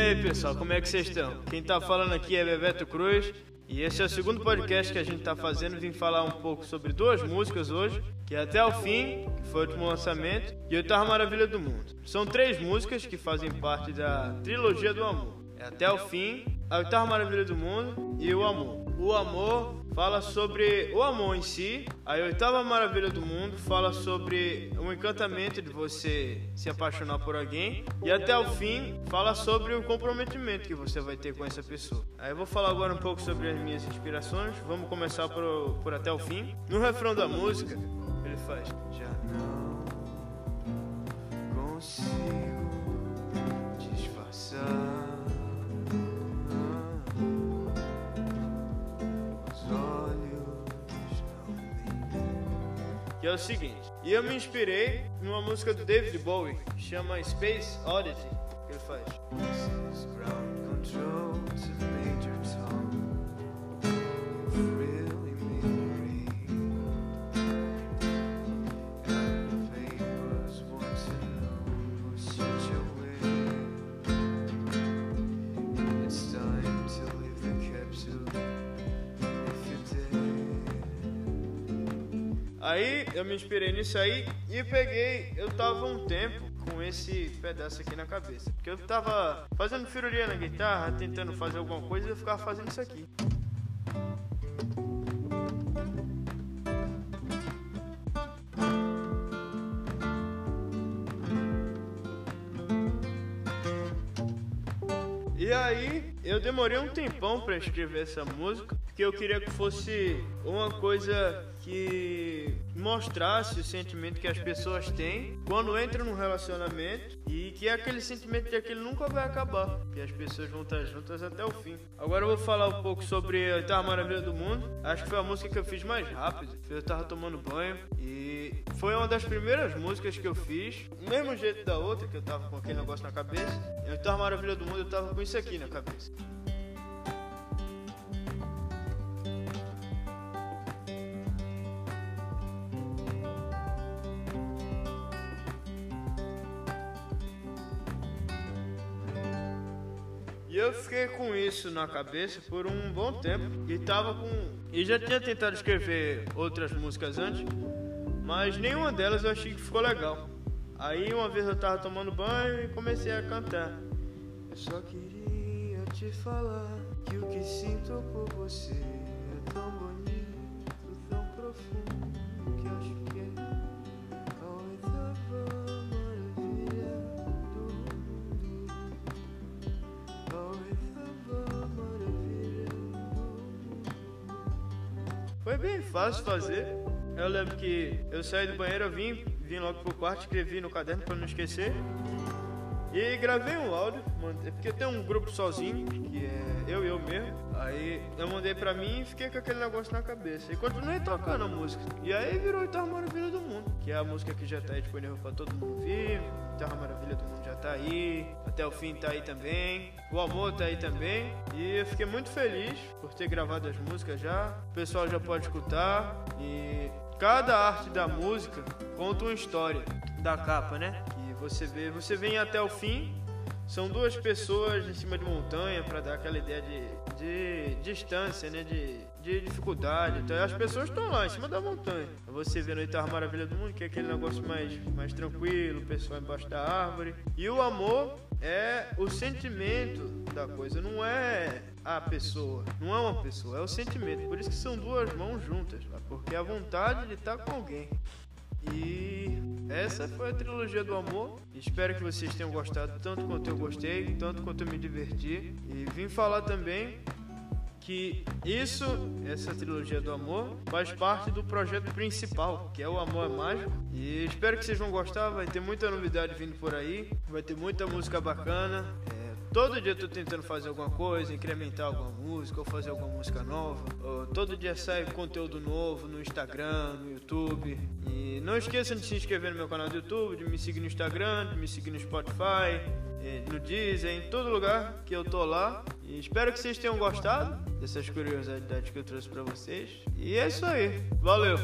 aí, pessoal, como é que vocês estão? Quem tá falando aqui é Bebeto Cruz e esse é o segundo podcast que a gente tá fazendo. Vim falar um pouco sobre duas músicas hoje, que é Até o Fim, que foi o último lançamento, e Oitava Maravilha do Mundo. São três músicas que fazem parte da trilogia do amor. É Até o Fim, A Oitava Maravilha do Mundo e O Amor. O Amor fala sobre o amor em si. A oitava maravilha do mundo fala sobre o encantamento de você se apaixonar por alguém. E até o fim fala sobre o comprometimento que você vai ter com essa pessoa. Aí eu vou falar agora um pouco sobre as minhas inspirações. Vamos começar por, por até o fim. No refrão da música, ele faz: Já não consigo que é o seguinte. E eu me inspirei numa música do David Bowie, chama Space Oddity, que ele faz. Aí eu me inspirei nisso aí e peguei. Eu tava um tempo com esse pedaço aqui na cabeça. Porque eu tava fazendo firulinha na guitarra, tentando fazer alguma coisa e eu ficava fazendo isso aqui. E aí, eu demorei um tempão para escrever essa música, porque eu queria que fosse uma coisa que mostrasse o sentimento que as pessoas têm quando entram num relacionamento e que é aquele sentimento de que ele nunca vai acabar, que as pessoas vão estar juntas até o fim. Agora eu vou falar um pouco sobre Oitava Maravilha do Mundo. Acho que foi a música que eu fiz mais rápido. Eu tava tomando banho e foi uma das primeiras músicas que eu fiz, do mesmo jeito da outra, que eu tava com aquele negócio na cabeça. Oitava Maravilha do Mundo eu tava com isso aqui na cabeça. Eu fiquei com isso na cabeça por um bom tempo. E tava com. E já tinha tentado escrever outras músicas antes, mas nenhuma delas eu achei que ficou legal. Aí uma vez eu tava tomando banho e comecei a cantar. Eu só queria te falar que o que sinto por você é tão bonito, tão profundo, Foi bem fácil fazer. Eu lembro que eu saí do banheiro, eu vim, vim logo pro quarto, escrevi no caderno para não esquecer. E gravei um áudio, mandei- porque tenho um grupo sozinho, que é eu e eu mesmo. Aí eu mandei pra mim e fiquei com aquele negócio na cabeça. E continuei tocando a música. E aí virou Oitava Maravilha do Mundo, que é a música que já tá aí disponível pra todo mundo ouvir. Oitava Maravilha do Mundo já tá aí. Até o fim tá aí também. O amor tá aí também. E eu fiquei muito feliz por ter gravado as músicas já. O pessoal já pode escutar. E cada arte da música conta uma história da capa, né? Você vê, você vem até o fim. São duas pessoas em cima de montanha para dar aquela ideia de, de distância, né? De, de dificuldade. Então, as pessoas estão lá em cima da montanha. Você vê no Oitava Maravilha do Mundo, que é aquele negócio mais, mais tranquilo, o pessoal embaixo da árvore. E o amor é o sentimento da coisa, não é a pessoa, não é uma pessoa, é o sentimento. Por isso que são duas mãos juntas, porque é a vontade de estar com alguém. E essa foi a trilogia do amor. Espero que vocês tenham gostado tanto quanto eu gostei, tanto quanto eu me diverti. E vim falar também que isso, essa trilogia do amor, faz parte do projeto principal, que é o Amor é Mágico. E espero que vocês vão gostar, vai ter muita novidade vindo por aí, vai ter muita música bacana. Todo dia eu tô tentando fazer alguma coisa, incrementar alguma música, ou fazer alguma música nova. Todo dia sai conteúdo novo no Instagram, no YouTube. E não esqueçam de se inscrever no meu canal do YouTube, de me seguir no Instagram, de me seguir no Spotify, eh, no Deezer, em todo lugar que eu tô lá. E espero que vocês tenham gostado dessas curiosidades que eu trouxe pra vocês. E é isso aí. Valeu!